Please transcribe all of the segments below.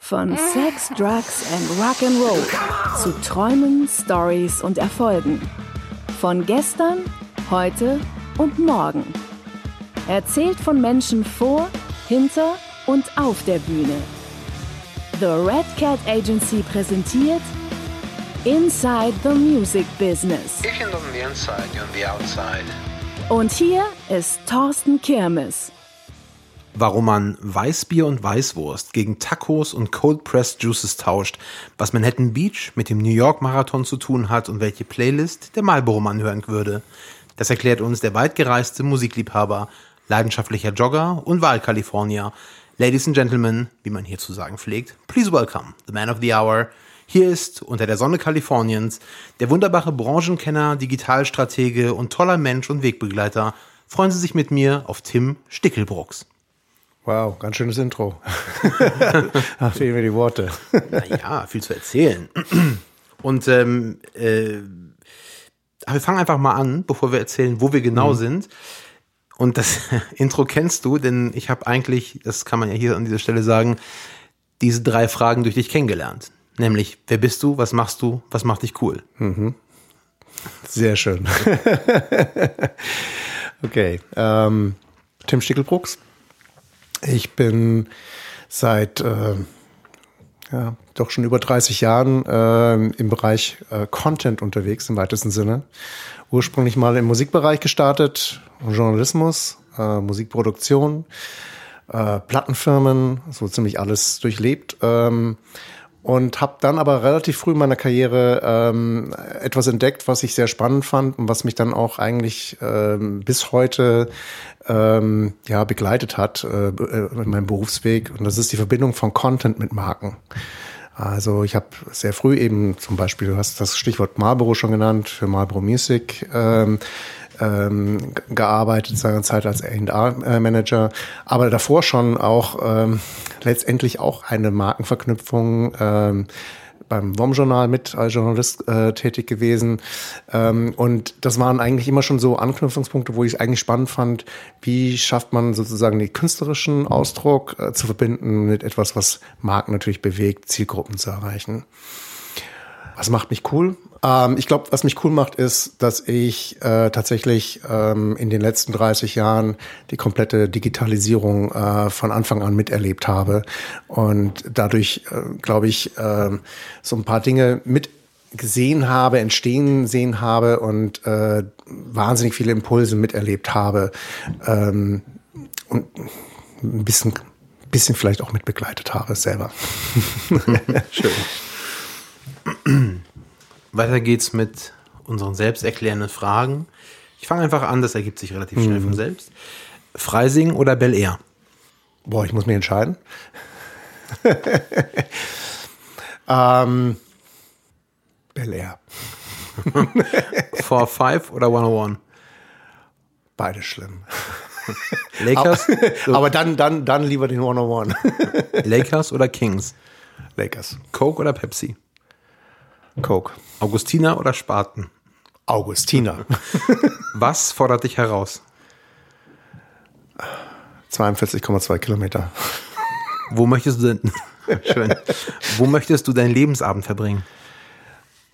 Von Sex, Drugs and Rock'n'Roll zu Träumen, Stories und Erfolgen. Von gestern, heute und morgen. Erzählt von Menschen vor, hinter und auf der Bühne. The Red Cat Agency präsentiert Inside the Music Business. If you're on the inside, you're on the outside. Und hier ist Thorsten Kirmes. Warum man Weißbier und Weißwurst gegen Tacos und Cold Pressed Juices tauscht, was Manhattan Beach mit dem New York Marathon zu tun hat und welche Playlist der Marlboro Mann hören würde. Das erklärt uns der weitgereiste Musikliebhaber, leidenschaftlicher Jogger und Wahlkalifornier. Ladies and Gentlemen, wie man hier zu sagen pflegt, please welcome the man of the hour. Hier ist unter der Sonne Kaliforniens der wunderbare Branchenkenner, Digitalstratege und toller Mensch und Wegbegleiter. Freuen Sie sich mit mir auf Tim Stickelbrucks. Wow, ganz schönes Intro. da fehlen mir die Worte. Naja, viel zu erzählen. Und ähm, äh, wir fangen einfach mal an, bevor wir erzählen, wo wir genau mhm. sind. Und das Intro kennst du, denn ich habe eigentlich, das kann man ja hier an dieser Stelle sagen, diese drei Fragen durch dich kennengelernt. Nämlich, wer bist du, was machst du, was macht dich cool? Mhm. Sehr schön. okay, ähm, Tim Stickelbrucks. Ich bin seit äh, ja, doch schon über 30 Jahren äh, im Bereich äh, Content unterwegs im weitesten Sinne. Ursprünglich mal im Musikbereich gestartet, Journalismus, äh, Musikproduktion, äh, Plattenfirmen, so ziemlich alles durchlebt. Ähm, und habe dann aber relativ früh in meiner Karriere ähm, etwas entdeckt, was ich sehr spannend fand und was mich dann auch eigentlich ähm, bis heute ähm, ja begleitet hat äh, äh in meinem Berufsweg und das ist die Verbindung von Content mit Marken. Also ich habe sehr früh eben zum Beispiel, du hast das Stichwort Marlboro schon genannt, für Marlboro Music ähm, ähm, gearbeitet, seiner Zeit als A&R-Manager, aber davor schon auch ähm, letztendlich auch eine Markenverknüpfung ähm, beim WOM-Journal mit als Journalist äh, tätig gewesen. Ähm, und das waren eigentlich immer schon so Anknüpfungspunkte, wo ich es eigentlich spannend fand, wie schafft man sozusagen den künstlerischen Ausdruck äh, zu verbinden mit etwas, was Marken natürlich bewegt, Zielgruppen zu erreichen. Was macht mich cool? Ähm, ich glaube, was mich cool macht, ist, dass ich äh, tatsächlich ähm, in den letzten 30 Jahren die komplette Digitalisierung äh, von Anfang an miterlebt habe und dadurch, äh, glaube ich, äh, so ein paar Dinge mit gesehen habe, entstehen sehen habe und äh, wahnsinnig viele Impulse miterlebt habe ähm, und ein bisschen, bisschen vielleicht auch mitbegleitet habe selber. Schön. Weiter geht's mit unseren selbsterklärenden Fragen. Ich fange einfach an, das ergibt sich relativ schnell mhm. von selbst. Freising oder Bel Air? Boah, ich muss mich entscheiden. ähm, Bel Air. For Five oder 101? Beide schlimm. Lakers? aber, aber dann, dann, dann lieber den 101. Lakers oder Kings? Lakers. Coke oder Pepsi? Coke. Augustiner oder Spaten? Augustiner. Was fordert dich heraus? 42,2 Kilometer. Wo möchtest du denn, schön, wo möchtest du deinen Lebensabend verbringen?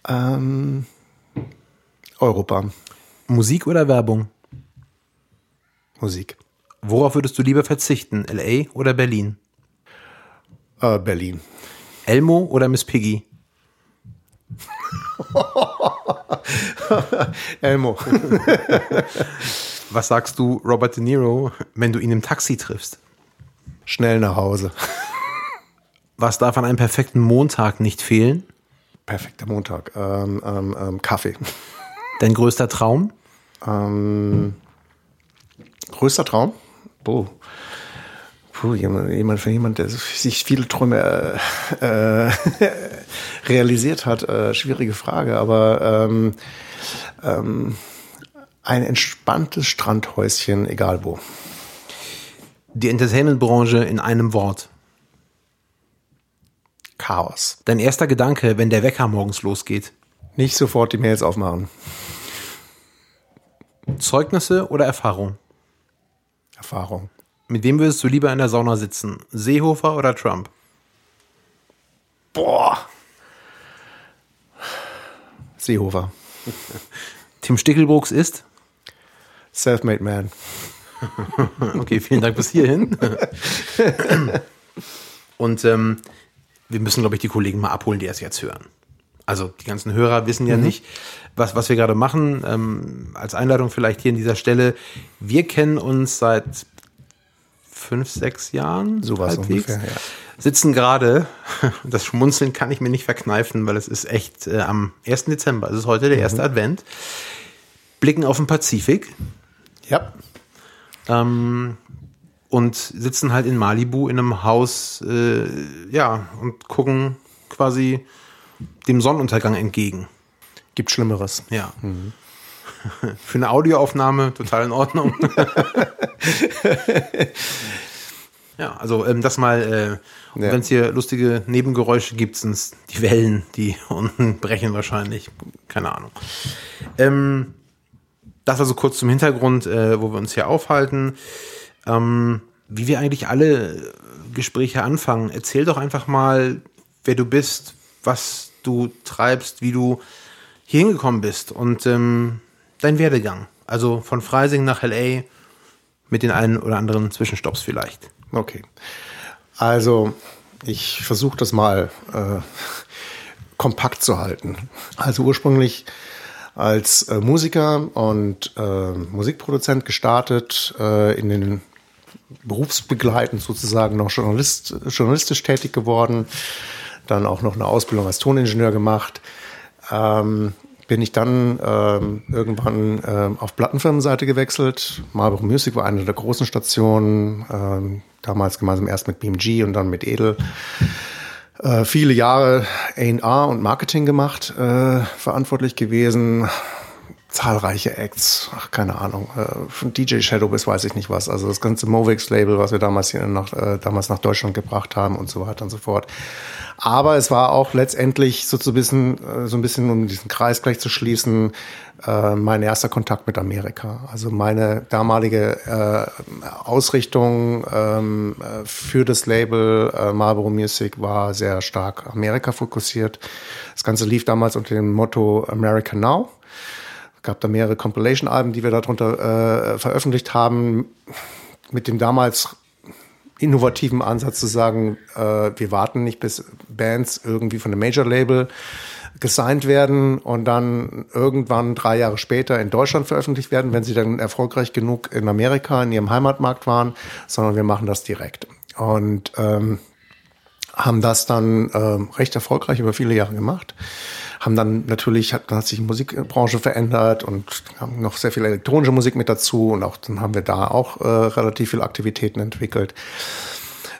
Ähm, Europa. Musik oder Werbung? Musik. Worauf würdest du lieber verzichten? LA oder Berlin? Äh, Berlin. Elmo oder Miss Piggy? Elmo. Was sagst du Robert De Niro, wenn du ihn im Taxi triffst? Schnell nach Hause. Was darf an einem perfekten Montag nicht fehlen? Perfekter Montag. Ähm, ähm, ähm, Kaffee. Dein größter Traum? Ähm, größter Traum? Boah. Puh, jemand, für jemand, der sich viele Träume äh, äh, realisiert hat, äh, schwierige Frage, aber ähm, ähm, ein entspanntes Strandhäuschen, egal wo. Die Entertainment-Branche in einem Wort. Chaos. Dein erster Gedanke, wenn der Wecker morgens losgeht? Nicht sofort die Mails aufmachen. Zeugnisse oder Erfahrung? Erfahrung. Mit wem würdest du lieber in der Sauna sitzen? Seehofer oder Trump? Boah. Seehofer. Tim Stickelbrooks ist? Selfmade Man. Okay, vielen Dank bis hierhin. Und ähm, wir müssen, glaube ich, die Kollegen mal abholen, die es jetzt hören. Also die ganzen Hörer wissen ja nicht, was, was wir gerade machen. Ähm, als Einleitung vielleicht hier an dieser Stelle. Wir kennen uns seit fünf, sechs Jahren. Sowas ungefähr, ja. Sitzen gerade, das Schmunzeln kann ich mir nicht verkneifen, weil es ist echt äh, am 1. Dezember, es ist heute der erste Advent, blicken auf den Pazifik Ja. ähm, und sitzen halt in Malibu in einem Haus, äh, ja, und gucken quasi dem Sonnenuntergang entgegen. Gibt Schlimmeres. Ja. Für eine Audioaufnahme total in Ordnung. ja, also ähm, das mal, äh, Ja. wenn es hier lustige Nebengeräusche gibt, sind es die Wellen, die unten brechen wahrscheinlich. Keine Ahnung. Ähm, das also kurz zum Hintergrund, äh, wo wir uns hier aufhalten. Ähm, wie wir eigentlich alle Gespräche anfangen. Erzähl doch einfach mal, wer du bist, was du treibst, wie du hier hingekommen bist und ähm, dein Werdegang. Also von Freising nach LA mit den einen oder anderen Zwischenstopps vielleicht. Okay. Also, ich versuche das mal äh, kompakt zu halten. Also ursprünglich als äh, Musiker und äh, Musikproduzent gestartet, äh, in den berufsbegleitend sozusagen noch Journalist, journalistisch tätig geworden, dann auch noch eine Ausbildung als Toningenieur gemacht. Ähm, bin ich dann ähm, irgendwann ähm, auf Plattenfirmenseite gewechselt. Marlboro Music war eine der großen Stationen, ähm, damals gemeinsam erst mit BMG und dann mit Edel. Äh, viele Jahre A&R und Marketing gemacht, äh, verantwortlich gewesen. Zahlreiche Acts, ach, keine Ahnung, äh, von DJ Shadow bis weiß ich nicht was. Also das ganze Movix-Label, was wir damals, hier nach, äh, damals nach Deutschland gebracht haben und so weiter und so fort. Aber es war auch letztendlich so, ein bisschen, äh, so ein bisschen, um diesen Kreis gleich zu schließen, äh, mein erster Kontakt mit Amerika. Also meine damalige äh, Ausrichtung ähm, äh, für das Label äh, Marlboro Music war sehr stark Amerika fokussiert. Das Ganze lief damals unter dem Motto America Now. Es gab da mehrere Compilation-Alben, die wir darunter äh, veröffentlicht haben, mit dem damals innovativen Ansatz zu sagen, äh, wir warten nicht, bis Bands irgendwie von einem Major-Label gesigned werden und dann irgendwann drei Jahre später in Deutschland veröffentlicht werden, wenn sie dann erfolgreich genug in Amerika, in ihrem Heimatmarkt waren, sondern wir machen das direkt. Und ähm, haben das dann ähm, recht erfolgreich über viele Jahre gemacht. Haben dann natürlich, hat, dann hat sich die Musikbranche verändert und haben noch sehr viel elektronische Musik mit dazu und auch dann haben wir da auch äh, relativ viele Aktivitäten entwickelt.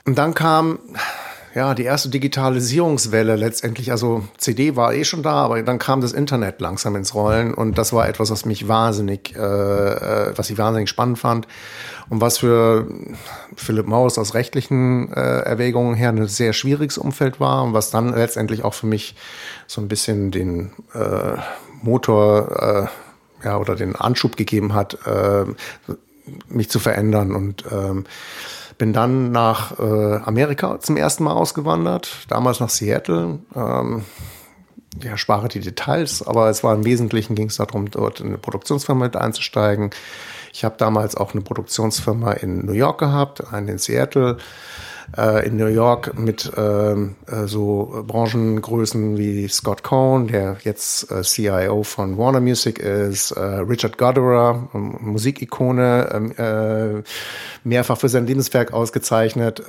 Und dann kam ja die erste Digitalisierungswelle letztendlich. Also CD war eh schon da, aber dann kam das Internet langsam ins Rollen und das war etwas, was mich wahnsinnig, äh, äh, was ich wahnsinnig spannend fand und was für Philipp Maus aus rechtlichen äh, Erwägungen her ein sehr schwieriges Umfeld war und was dann letztendlich auch für mich so ein bisschen den äh, Motor äh, ja oder den Anschub gegeben hat, äh, mich zu verändern und ähm, bin dann nach äh, Amerika zum ersten Mal ausgewandert, damals nach Seattle. Ähm, ja, spare die Details, aber es war im Wesentlichen ging es darum, dort in eine Produktionsfirma mit einzusteigen. Ich habe damals auch eine Produktionsfirma in New York gehabt, eine in Seattle. Äh, in New York mit ähm, äh, so Branchengrößen wie Scott Cohn, der jetzt äh, CIO von Warner Music ist, äh, Richard Goddard, ähm, Musikikone, ähm, äh, mehrfach für sein Lebenswerk ausgezeichnet.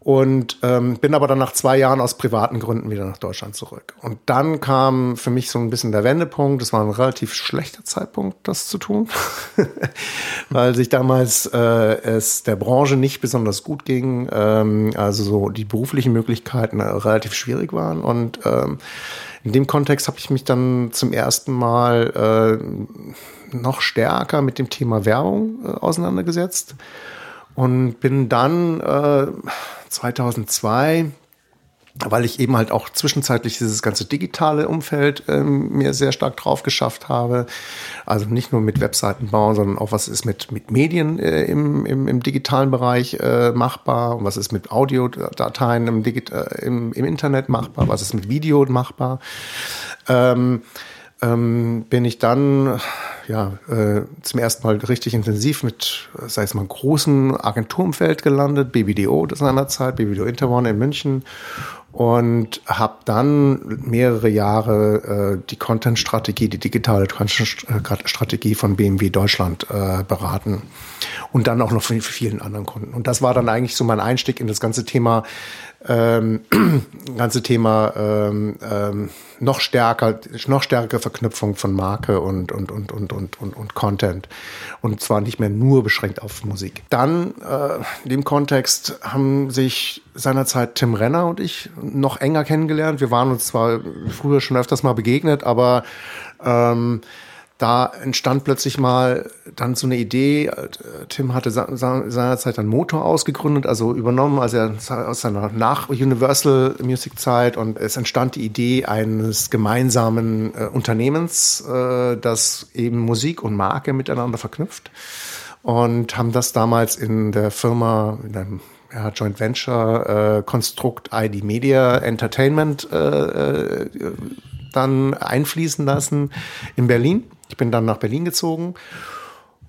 Und bin aber dann nach zwei Jahren aus privaten Gründen wieder nach Deutschland zurück. Und dann kam für mich so ein bisschen der Wendepunkt. Es war ein relativ schlechter Zeitpunkt, das zu tun, weil sich damals äh, es der Branche nicht besonders gut ging. Ähm, also so die beruflichen Möglichkeiten äh, relativ schwierig waren. Und ähm, in dem Kontext habe ich mich dann zum ersten Mal äh, noch stärker mit dem Thema Werbung äh, auseinandergesetzt und bin dann äh, 2002 weil ich eben halt auch zwischenzeitlich dieses ganze digitale Umfeld ähm, mir sehr stark drauf geschafft habe. Also nicht nur mit Webseiten bauen, sondern auch was ist mit, mit Medien äh, im, im, im digitalen Bereich äh, machbar und was ist mit Audiodateien im, Digit äh, im, im Internet machbar, was ist mit Video machbar. Ähm, ähm, bin ich dann ja, äh, zum ersten Mal richtig intensiv mit, sei es mal, großen Agenturumfeld gelandet, BBDO das seinerzeit, BBDO Interone in München und habe dann mehrere Jahre äh, die Content-Strategie, die digitale Strategie von BMW Deutschland äh, beraten und dann auch noch für vielen anderen Kunden. Und das war dann eigentlich so mein Einstieg in das ganze Thema ähm, ganze Thema ähm, ähm, noch stärker, noch stärkere Verknüpfung von Marke und, und, und, und, und, und, und Content. Und zwar nicht mehr nur beschränkt auf Musik. Dann, äh, in dem Kontext, haben sich seinerzeit Tim Renner und ich noch enger kennengelernt. Wir waren uns zwar früher schon öfters mal begegnet, aber ähm, da entstand plötzlich mal dann so eine Idee. Tim hatte seinerzeit einen Motor ausgegründet, also übernommen, also aus seiner Nach-Universal Music Zeit und es entstand die Idee eines gemeinsamen äh, Unternehmens, äh, das eben Musik und Marke miteinander verknüpft und haben das damals in der Firma, in einem ja, Joint Venture äh, Konstrukt ID Media Entertainment äh, äh, dann einfließen lassen in Berlin. Ich bin dann nach Berlin gezogen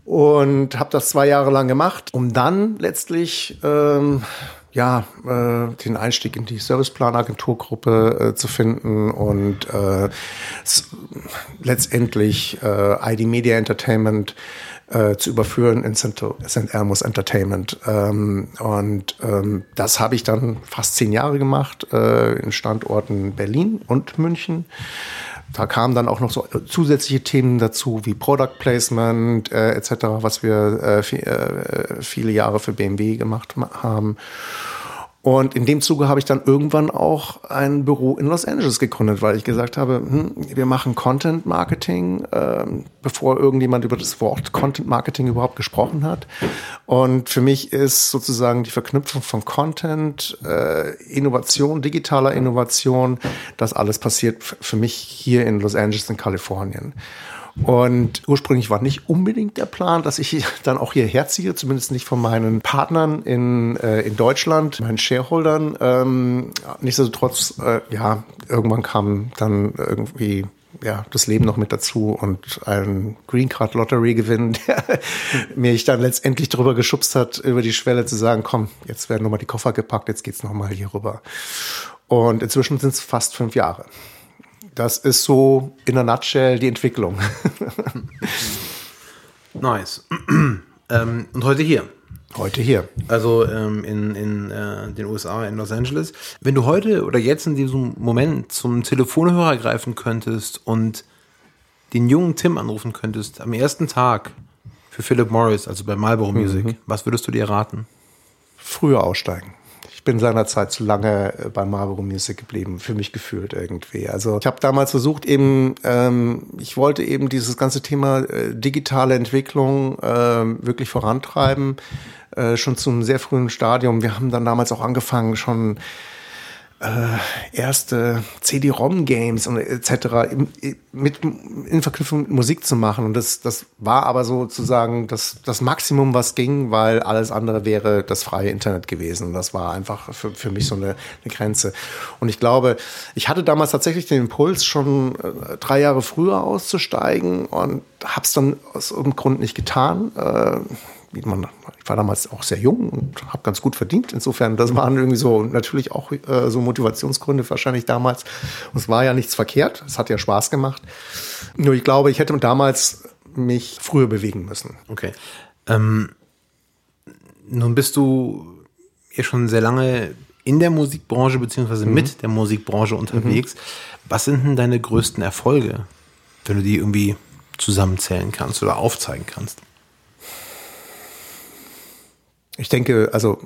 und habe das zwei Jahre lang gemacht, um dann letztlich ähm, ja äh, den Einstieg in die Serviceplan-Agenturgruppe äh, zu finden und äh, letztendlich äh, ID Media Entertainment äh, zu überführen in St. Elmo's Entertainment. Ähm, und ähm, das habe ich dann fast zehn Jahre gemacht äh, in Standorten Berlin und München. Da kamen dann auch noch so zusätzliche Themen dazu, wie Product Placement äh, etc., was wir äh, viel, äh, viele Jahre für BMW gemacht haben. Und in dem Zuge habe ich dann irgendwann auch ein Büro in Los Angeles gegründet, weil ich gesagt habe, hm, wir machen Content Marketing, äh, bevor irgendjemand über das Wort Content Marketing überhaupt gesprochen hat. Und für mich ist sozusagen die Verknüpfung von Content, äh, Innovation, digitaler Innovation, das alles passiert für mich hier in Los Angeles in Kalifornien. Und ursprünglich war nicht unbedingt der Plan, dass ich dann auch hierher ziehe, zumindest nicht von meinen Partnern in, äh, in Deutschland, meinen Shareholdern. Ähm, nichtsdestotrotz, äh, ja, irgendwann kam dann irgendwie ja, das Leben noch mit dazu und ein Green Card Lottery Gewinn, der mir ich dann letztendlich darüber geschubst hat, über die Schwelle zu sagen, komm, jetzt werden nochmal die Koffer gepackt, jetzt geht's nochmal hier rüber. Und inzwischen sind es fast fünf Jahre. Das ist so in a nutshell die Entwicklung. nice. ähm, und heute hier. Heute hier. Also ähm, in, in äh, den USA, in Los Angeles. Wenn du heute oder jetzt in diesem Moment zum Telefonhörer greifen könntest und den jungen Tim anrufen könntest am ersten Tag für Philip Morris, also bei Marlboro Music, mhm. was würdest du dir raten? Früher aussteigen ich bin seinerzeit zu lange äh, bei Marlboro Music geblieben, für mich gefühlt irgendwie. Also ich habe damals versucht eben, ähm, ich wollte eben dieses ganze Thema äh, digitale Entwicklung äh, wirklich vorantreiben, äh, schon zu einem sehr frühen Stadium. Wir haben dann damals auch angefangen, schon äh, erste CD-ROM-Games und etc. Mit, in Verknüpfung mit Musik zu machen. Und das, das war aber sozusagen das, das Maximum, was ging, weil alles andere wäre das freie Internet gewesen. Und das war einfach für, für mich so eine, eine Grenze. Und ich glaube, ich hatte damals tatsächlich den Impuls, schon äh, drei Jahre früher auszusteigen und habe es dann aus irgendeinem Grund nicht getan. Äh, man, ich war damals auch sehr jung und habe ganz gut verdient. Insofern, das waren irgendwie so natürlich auch äh, so Motivationsgründe wahrscheinlich damals. Und es war ja nichts verkehrt. Es hat ja Spaß gemacht. Nur ich glaube, ich hätte damals mich früher bewegen müssen. Okay. Ähm, nun bist du ja schon sehr lange in der Musikbranche beziehungsweise mhm. mit der Musikbranche unterwegs. Mhm. Was sind denn deine größten Erfolge, wenn du die irgendwie zusammenzählen kannst oder aufzeigen kannst? Ich denke, also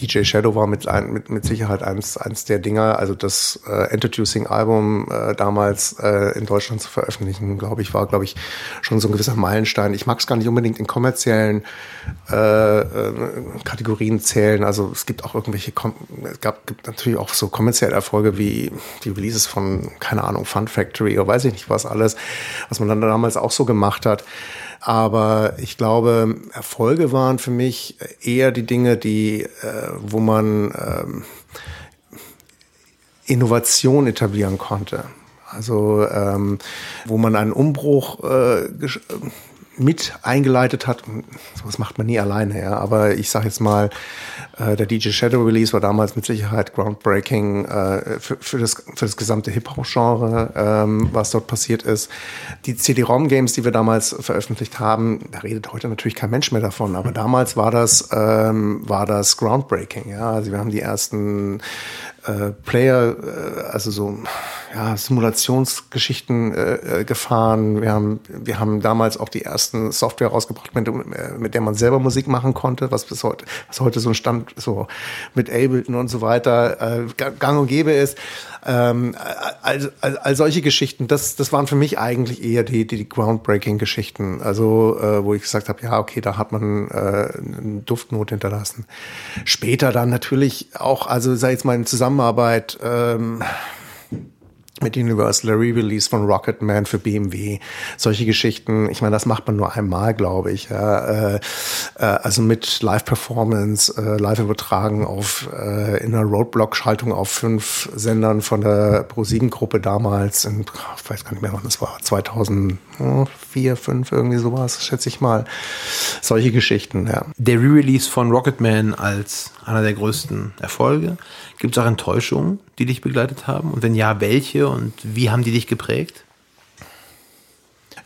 DJ Shadow war mit, ein, mit, mit Sicherheit eins, eins der Dinger. Also das äh, Introducing-Album äh, damals äh, in Deutschland zu veröffentlichen, glaube ich, war, glaube ich, schon so ein gewisser Meilenstein. Ich mag es gar nicht unbedingt in kommerziellen äh, äh, Kategorien zählen. Also es gibt auch irgendwelche, es gab gibt natürlich auch so kommerzielle Erfolge wie die Releases von, keine Ahnung, Fun Factory oder weiß ich nicht was alles, was man dann damals auch so gemacht hat. Aber ich glaube, Erfolge waren für mich eher die Dinge, die, äh, wo man ähm, Innovation etablieren konnte. Also ähm, wo man einen Umbruch äh, mit eingeleitet hat. Sowas macht man nie alleine, ja. Aber ich sage jetzt mal, äh, der DJ Shadow Release war damals mit Sicherheit groundbreaking äh, für, für, das, für das gesamte Hip-Hop-Genre, ähm, was dort passiert ist. Die CD-ROM-Games, die wir damals veröffentlicht haben, da redet heute natürlich kein Mensch mehr davon, aber damals war das, ähm, war das groundbreaking, ja. Also wir haben die ersten äh, Player, äh, also so ja, Simulationsgeschichten äh, äh, gefahren. Wir haben, wir haben damals auch die ersten Software rausgebracht, mit, äh, mit der man selber Musik machen konnte, was bis heute, was heute so ein Stand so mit Ableton und so weiter äh, gang und gäbe ist. Ähm, all, all, all solche Geschichten, das, das waren für mich eigentlich eher die, die, die Groundbreaking-Geschichten. Also, äh, wo ich gesagt habe, ja, okay, da hat man äh, eine Duftnot hinterlassen. Später dann natürlich auch, also sei jetzt in Zusammenarbeit, ähm, mit Universal Re-Release von Rocketman für BMW, solche Geschichten. Ich meine, das macht man nur einmal, glaube ich. Ja. Äh, äh, also mit Live-Performance, äh, live übertragen auf äh, in einer Roadblock-Schaltung auf fünf Sendern von der Pro7-Gruppe damals. In, ich weiß gar nicht mehr, wann das war. 2004, 2005, irgendwie sowas, schätze ich mal. Solche Geschichten, ja. Der Re-Release von Rocketman als einer der größten Erfolge. Gibt es auch Enttäuschungen, die dich begleitet haben? Und wenn ja, welche und wie haben die dich geprägt?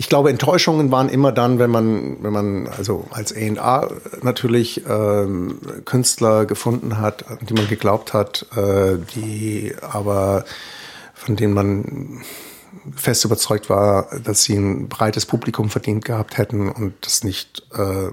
Ich glaube, Enttäuschungen waren immer dann, wenn man, wenn man also als A&A natürlich ähm, Künstler gefunden hat, die man geglaubt hat, äh, die aber von denen man fest überzeugt war, dass sie ein breites Publikum verdient gehabt hätten und das nicht, äh,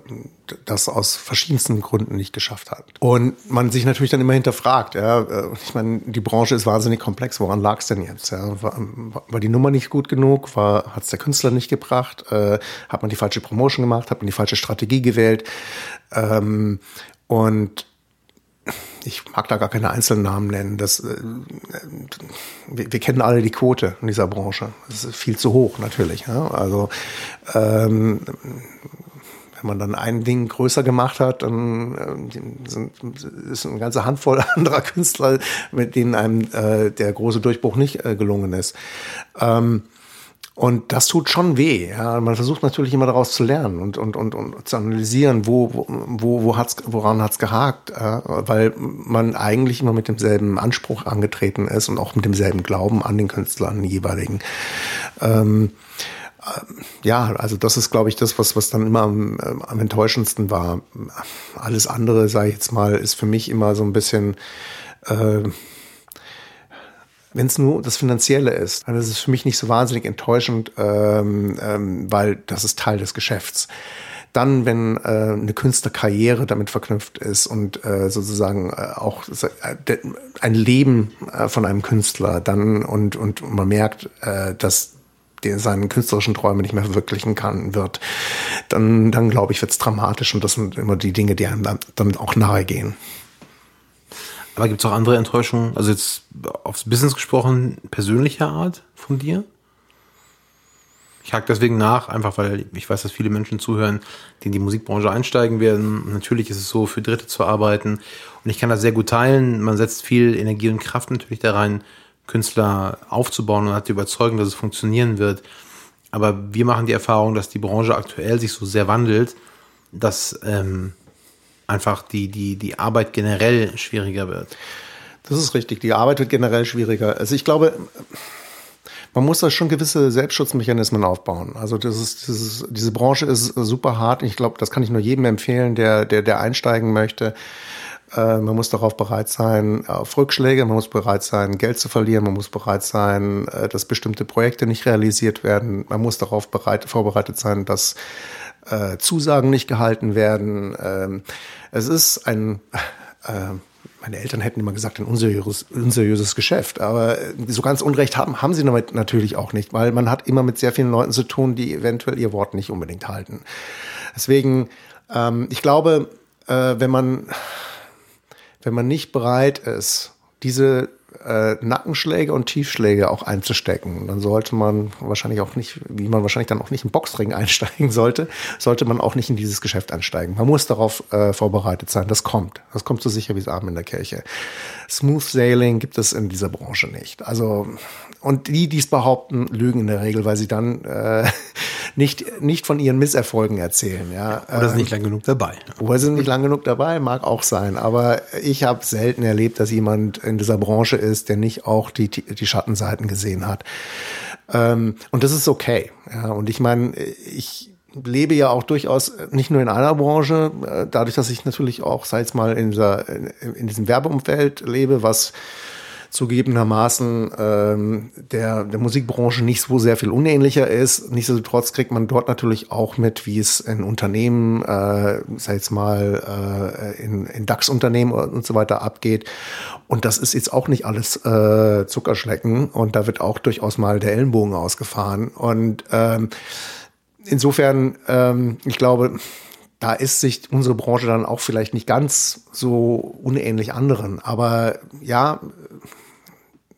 das aus verschiedensten Gründen nicht geschafft hat. Und man sich natürlich dann immer hinterfragt, ja, äh, ich meine, die Branche ist wahnsinnig komplex, woran lag es denn jetzt? Ja? War, war die Nummer nicht gut genug? War, hat es der Künstler nicht gebracht? Äh, hat man die falsche Promotion gemacht? Hat man die falsche Strategie gewählt? Ähm, und ich mag da gar keine Einzelnamen nennen. Das, äh, wir, wir, kennen alle die Quote in dieser Branche. Das ist viel zu hoch natürlich. Ja? Also ähm, wenn man dann ein Ding größer gemacht hat, dann äh, sind, ist eine ganze Handvoll anderer Künstler, mit denen einem äh, der große Durchbruch nicht äh, gelungen ist. Ähm, und das tut schon weh. Ja. Man versucht natürlich immer daraus zu lernen und, und, und, und zu analysieren, wo, wo, wo hat's, woran hat's gehakt. Ja. Weil man eigentlich immer mit demselben Anspruch angetreten ist und auch mit demselben Glauben an den Künstler, an den jeweiligen. Ähm, äh, ja, also das ist, glaube ich, das, was, was dann immer am, am enttäuschendsten war. Alles andere, sage ich jetzt mal, ist für mich immer so ein bisschen... Äh, wenn es nur das Finanzielle ist, dann ist es für mich nicht so wahnsinnig enttäuschend, ähm, ähm, weil das ist Teil des Geschäfts. Dann, wenn äh, eine Künstlerkarriere damit verknüpft ist und äh, sozusagen äh, auch äh, ein Leben äh, von einem Künstler, dann und, und man merkt, äh, dass der seinen künstlerischen Träume nicht mehr verwirklichen kann, wird, dann, dann glaube ich, wird es dramatisch und das sind immer die Dinge, die einem dann, dann auch nahe gehen. Aber gibt es auch andere Enttäuschungen, also jetzt aufs Business gesprochen, persönlicher Art von dir? Ich hake deswegen nach, einfach weil ich weiß, dass viele Menschen zuhören, die in die Musikbranche einsteigen werden. natürlich ist es so, für Dritte zu arbeiten. Und ich kann das sehr gut teilen. Man setzt viel Energie und Kraft natürlich da rein, Künstler aufzubauen und hat die Überzeugung, dass es funktionieren wird. Aber wir machen die Erfahrung, dass die Branche aktuell sich so sehr wandelt, dass ähm, einfach die, die, die Arbeit generell schwieriger wird. Das ist richtig. Die Arbeit wird generell schwieriger. Also ich glaube, man muss da schon gewisse Selbstschutzmechanismen aufbauen. Also das ist, das ist, diese Branche ist super hart. Ich glaube, das kann ich nur jedem empfehlen, der, der, der einsteigen möchte. Äh, man muss darauf bereit sein, auf Rückschläge, man muss bereit sein, Geld zu verlieren, man muss bereit sein, äh, dass bestimmte Projekte nicht realisiert werden. Man muss darauf bereit, vorbereitet sein, dass äh, Zusagen nicht gehalten werden. Ähm, es ist ein, äh, meine Eltern hätten immer gesagt, ein unseriöses, unseriöses Geschäft. Aber so ganz Unrecht haben, haben sie damit natürlich auch nicht, weil man hat immer mit sehr vielen Leuten zu tun, die eventuell ihr Wort nicht unbedingt halten. Deswegen, ähm, ich glaube, äh, wenn man, wenn man nicht bereit ist, diese äh, Nackenschläge und Tiefschläge auch einzustecken. Dann sollte man wahrscheinlich auch nicht, wie man wahrscheinlich dann auch nicht im Boxring einsteigen sollte, sollte man auch nicht in dieses Geschäft einsteigen. Man muss darauf äh, vorbereitet sein. Das kommt. Das kommt so sicher wie es Abend in der Kirche. Smooth Sailing gibt es in dieser Branche nicht. Also und die, die es behaupten, lügen in der Regel, weil sie dann äh, nicht, nicht von ihren Misserfolgen erzählen. Ja. Oder sind nicht lang genug dabei. Oder sind nicht lang genug dabei, mag auch sein. Aber ich habe selten erlebt, dass jemand in dieser Branche ist, der nicht auch die, die Schattenseiten gesehen hat. Ähm, und das ist okay. Ja. Und ich meine, ich lebe ja auch durchaus nicht nur in einer Branche, äh, dadurch, dass ich natürlich auch, sei es mal, in, dieser, in diesem Werbeumfeld lebe, was zugegebenermaßen ähm, der, der Musikbranche nicht so sehr viel unähnlicher ist. Nichtsdestotrotz kriegt man dort natürlich auch mit, wie es in Unternehmen, äh, sei jetzt mal äh, in, in DAX-Unternehmen und so weiter abgeht. Und das ist jetzt auch nicht alles äh, Zuckerschlecken und da wird auch durchaus mal der Ellenbogen ausgefahren. Und ähm, insofern, ähm, ich glaube, da ist sich unsere Branche dann auch vielleicht nicht ganz so unähnlich anderen. Aber ja,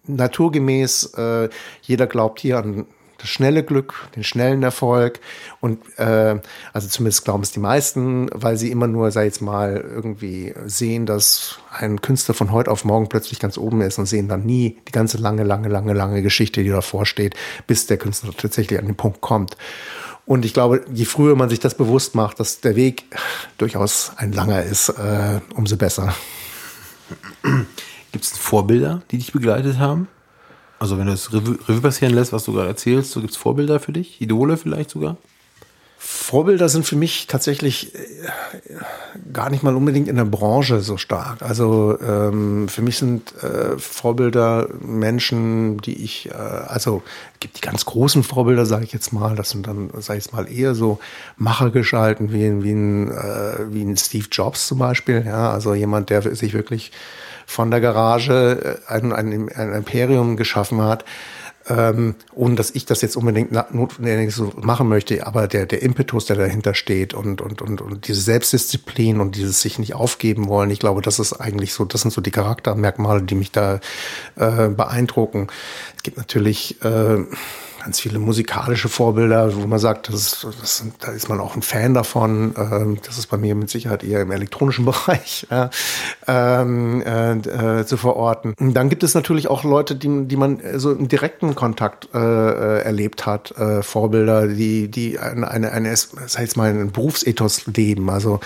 naturgemäß, äh, jeder glaubt hier an das schnelle Glück, den schnellen Erfolg und äh, also zumindest glauben es die meisten, weil sie immer nur, sei jetzt mal, irgendwie sehen, dass ein Künstler von heute auf morgen plötzlich ganz oben ist und sehen dann nie die ganze lange, lange, lange, lange Geschichte, die davor steht, bis der Künstler tatsächlich an den Punkt kommt. Und ich glaube, je früher man sich das bewusst macht, dass der Weg durchaus ein langer ist, äh, umso besser. Gibt es Vorbilder, die dich begleitet haben? Also wenn du das Revue, passieren lässt, was du gerade erzählst, so gibt es Vorbilder für dich? Idole vielleicht sogar? Vorbilder sind für mich tatsächlich äh, gar nicht mal unbedingt in der Branche so stark. Also ähm, für mich sind äh, Vorbilder Menschen, die ich, äh, also gibt die ganz großen Vorbilder, sage ich jetzt mal, das sind dann, sage ich jetzt mal, eher so Machergestalten wie, wie, ein, äh, wie ein Steve Jobs zum Beispiel. Ja, also jemand, der sich wirklich von der Garage äh, ein, ein, ein Imperium geschaffen hat. Ähm, ohne dass ich das jetzt unbedingt notwendig so machen möchte, aber der, der Impetus, der dahinter steht und, und, und, und diese Selbstdisziplin und dieses sich nicht aufgeben wollen, ich glaube, das ist eigentlich so, das sind so die Charaktermerkmale, die mich da äh, beeindrucken. Es gibt natürlich äh, ganz viele musikalische Vorbilder, wo man sagt, das, das, da ist man auch ein Fan davon. Ähm, das ist bei mir mit Sicherheit eher im elektronischen Bereich ähm, äh, äh, zu verorten. Und dann gibt es natürlich auch Leute, die, die man so im direkten Kontakt äh, äh erlebt hat, äh, Vorbilder, die, die eine, eine, eine, sag jetzt mal, einen Berufsethos leben. Also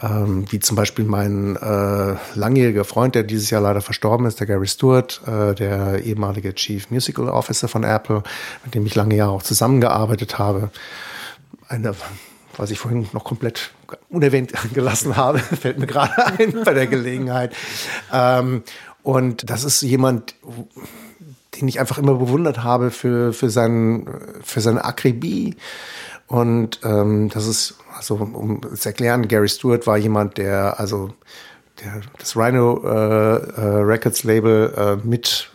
ähm, wie zum Beispiel mein äh, langjähriger Freund, der dieses Jahr leider verstorben ist, der Gary Stewart, äh, der ehemalige Chief Musical Officer von Apple, mit dem ich lange Jahre auch zusammengearbeitet habe. Eine, was ich vorhin noch komplett unerwähnt gelassen habe, fällt mir gerade ein bei der Gelegenheit. Ähm, und das ist jemand, den ich einfach immer bewundert habe für, für, seinen, für seine Akribie. Und ähm, das ist also um es erklären, Gary Stewart war jemand, der also der das Rhino äh, äh, Records Label äh, mit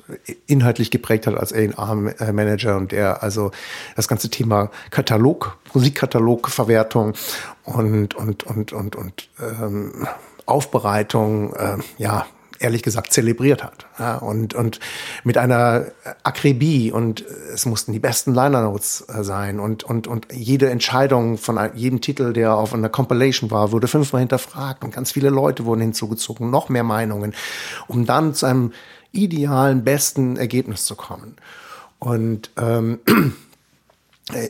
inhaltlich geprägt hat als A&R-Manager und der also das ganze Thema Katalog, Musikkatalogverwertung und und und und und ähm, Aufbereitung, äh, ja ehrlich gesagt zelebriert hat. Ja, und, und mit einer Akribie und es mussten die besten Liner Notes äh, sein und, und, und jede Entscheidung von jedem Titel, der auf einer Compilation war, wurde fünfmal hinterfragt und ganz viele Leute wurden hinzugezogen, noch mehr Meinungen, um dann zu einem idealen, besten Ergebnis zu kommen. Und ähm,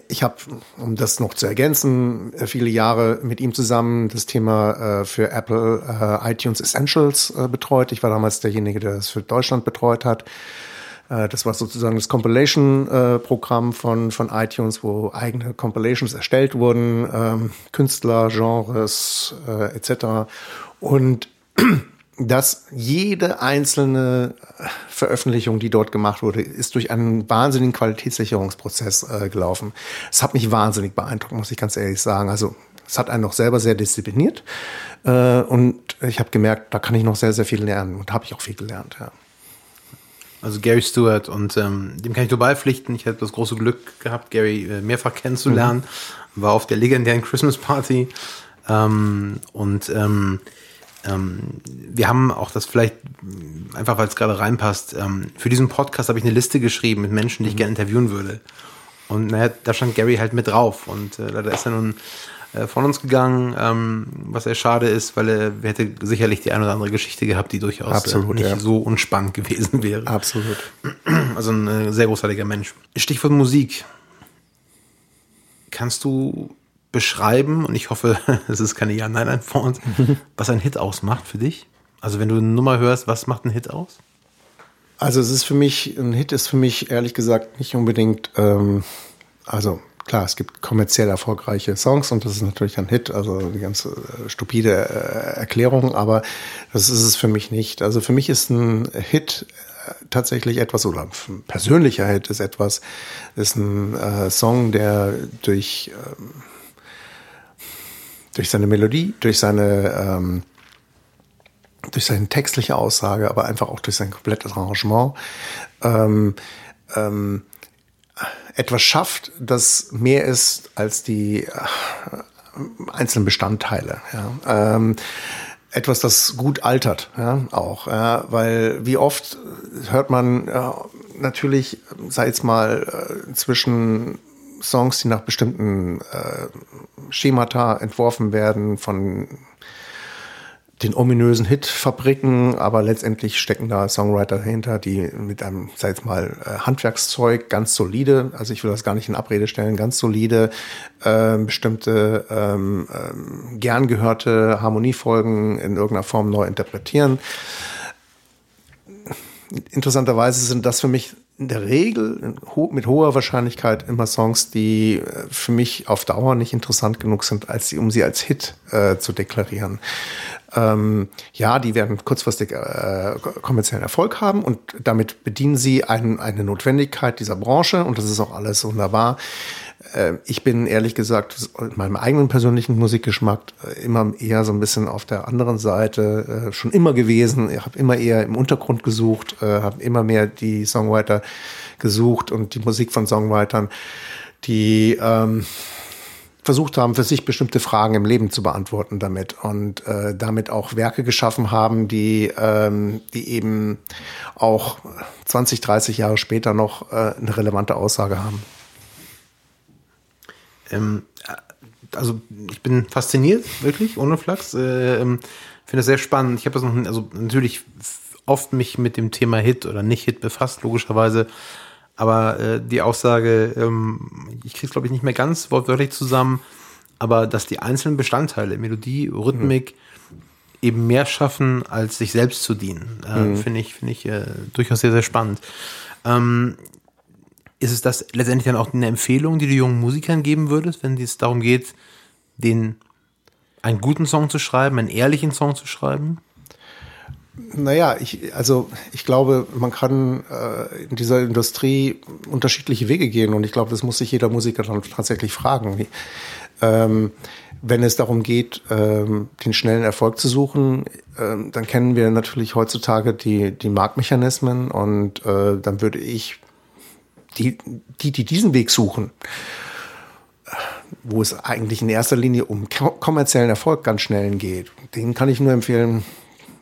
ich habe, um das noch zu ergänzen, viele Jahre mit ihm zusammen das Thema äh, für Apple äh, iTunes Essentials äh, betreut. Ich war damals derjenige, der es für Deutschland betreut hat. Äh, das war sozusagen das Compilation-Programm von, von iTunes, wo eigene Compilations erstellt wurden, ähm, Künstler, Genres äh, etc. Und dass jede einzelne Veröffentlichung, die dort gemacht wurde, ist durch einen wahnsinnigen Qualitätssicherungsprozess äh, gelaufen. Es hat mich wahnsinnig beeindruckt, muss ich ganz ehrlich sagen. Also es hat einen noch selber sehr diszipliniert. Äh, und ich habe gemerkt, da kann ich noch sehr, sehr viel lernen und habe ich auch viel gelernt, ja. Also Gary Stewart und ähm, dem kann ich nur beipflichten. Ich hatte das große Glück gehabt, Gary äh, mehrfach kennenzulernen. Mhm. War auf der legendären Christmas Party ähm, und ähm, ähm, wir haben auch das vielleicht, einfach weil es gerade reinpasst, ähm, für diesen Podcast habe ich eine Liste geschrieben mit Menschen, die ich mhm. gerne interviewen würde. Und naja, da stand Gary halt mit drauf. Und äh, da ist er nun äh, von uns gegangen, ähm, was sehr schade ist, weil er hätte sicherlich die eine oder andere Geschichte gehabt, die durchaus äh, Absolut, äh, nicht ja. so unspannend gewesen wäre. Absolut. Also ein äh, sehr großartiger Mensch. Stichwort Musik. Kannst du beschreiben, und ich hoffe, es ist keine Ja-Nein-Antwort, was ein Hit ausmacht für dich? Also wenn du eine Nummer hörst, was macht ein Hit aus? Also es ist für mich, ein Hit ist für mich ehrlich gesagt nicht unbedingt, ähm, also klar, es gibt kommerziell erfolgreiche Songs und das ist natürlich ein Hit, also die ganze äh, stupide äh, Erklärung, aber das ist es für mich nicht. Also für mich ist ein Hit äh, tatsächlich etwas oder ein persönlicher Hit ist etwas, ist ein äh, Song, der durch ähm, durch seine Melodie, durch seine ähm, durch seine textliche Aussage, aber einfach auch durch sein komplettes Arrangement ähm, ähm, etwas schafft, das mehr ist als die äh, einzelnen Bestandteile. Ja. Ähm, etwas, das gut altert, ja, auch, ja, weil wie oft hört man ja, natürlich, sei es mal äh, zwischen Songs, die nach bestimmten äh, Schemata entworfen werden von den ominösen Hitfabriken, aber letztendlich stecken da Songwriter dahinter, die mit einem, sag jetzt mal, äh, Handwerkszeug ganz solide, also ich will das gar nicht in Abrede stellen, ganz solide, äh, bestimmte ähm, ähm, gern gehörte Harmoniefolgen in irgendeiner Form neu interpretieren. Interessanterweise sind das für mich in der Regel mit hoher Wahrscheinlichkeit immer Songs, die äh, für mich auf Dauer nicht interessant genug sind, als sie, um sie als Hit äh, zu deklarieren. Ähm, ja, die werden kurzfristig äh, kommerziellen Erfolg haben und damit bedienen sie ein, eine Notwendigkeit dieser Branche und das ist auch alles wunderbar. Äh, ich bin ehrlich gesagt in meinem eigenen persönlichen Musikgeschmack äh, immer eher so ein bisschen auf der anderen Seite äh, schon immer gewesen. Ich habe immer eher im Untergrund gesucht, habe immer mehr die Songwriter gesucht und die Musik von Songwritern, die ähm, versucht haben, für sich bestimmte Fragen im Leben zu beantworten damit und äh, damit auch Werke geschaffen haben, die, ähm, die eben auch 20, 30 Jahre später noch äh, eine relevante Aussage haben. Ähm, also ich bin fasziniert, wirklich, ohne Flachs. Äh, ähm, Finde das sehr spannend. Ich habe das noch, also natürlich oft mich mit dem Thema Hit oder nicht Hit befasst, logischerweise. Aber äh, die Aussage, ähm, ich kriege es glaube ich nicht mehr ganz wortwörtlich zusammen, aber dass die einzelnen Bestandteile, Melodie, Rhythmik, mhm. eben mehr schaffen, als sich selbst zu dienen. Äh, mhm. Finde ich, finde ich äh, durchaus sehr, sehr spannend. Ähm, ist es das letztendlich dann auch eine Empfehlung, die du jungen Musikern geben würdest, wenn es darum geht, den einen guten Song zu schreiben, einen ehrlichen Song zu schreiben? Naja, ich, also ich glaube, man kann äh, in dieser Industrie unterschiedliche Wege gehen und ich glaube, das muss sich jeder Musiker dann tatsächlich fragen. Ähm, wenn es darum geht, ähm, den schnellen Erfolg zu suchen, ähm, dann kennen wir natürlich heutzutage die, die Marktmechanismen und äh, dann würde ich die, die, die diesen Weg suchen, wo es eigentlich in erster Linie um kommerziellen Erfolg ganz schnell geht, denen kann ich nur empfehlen,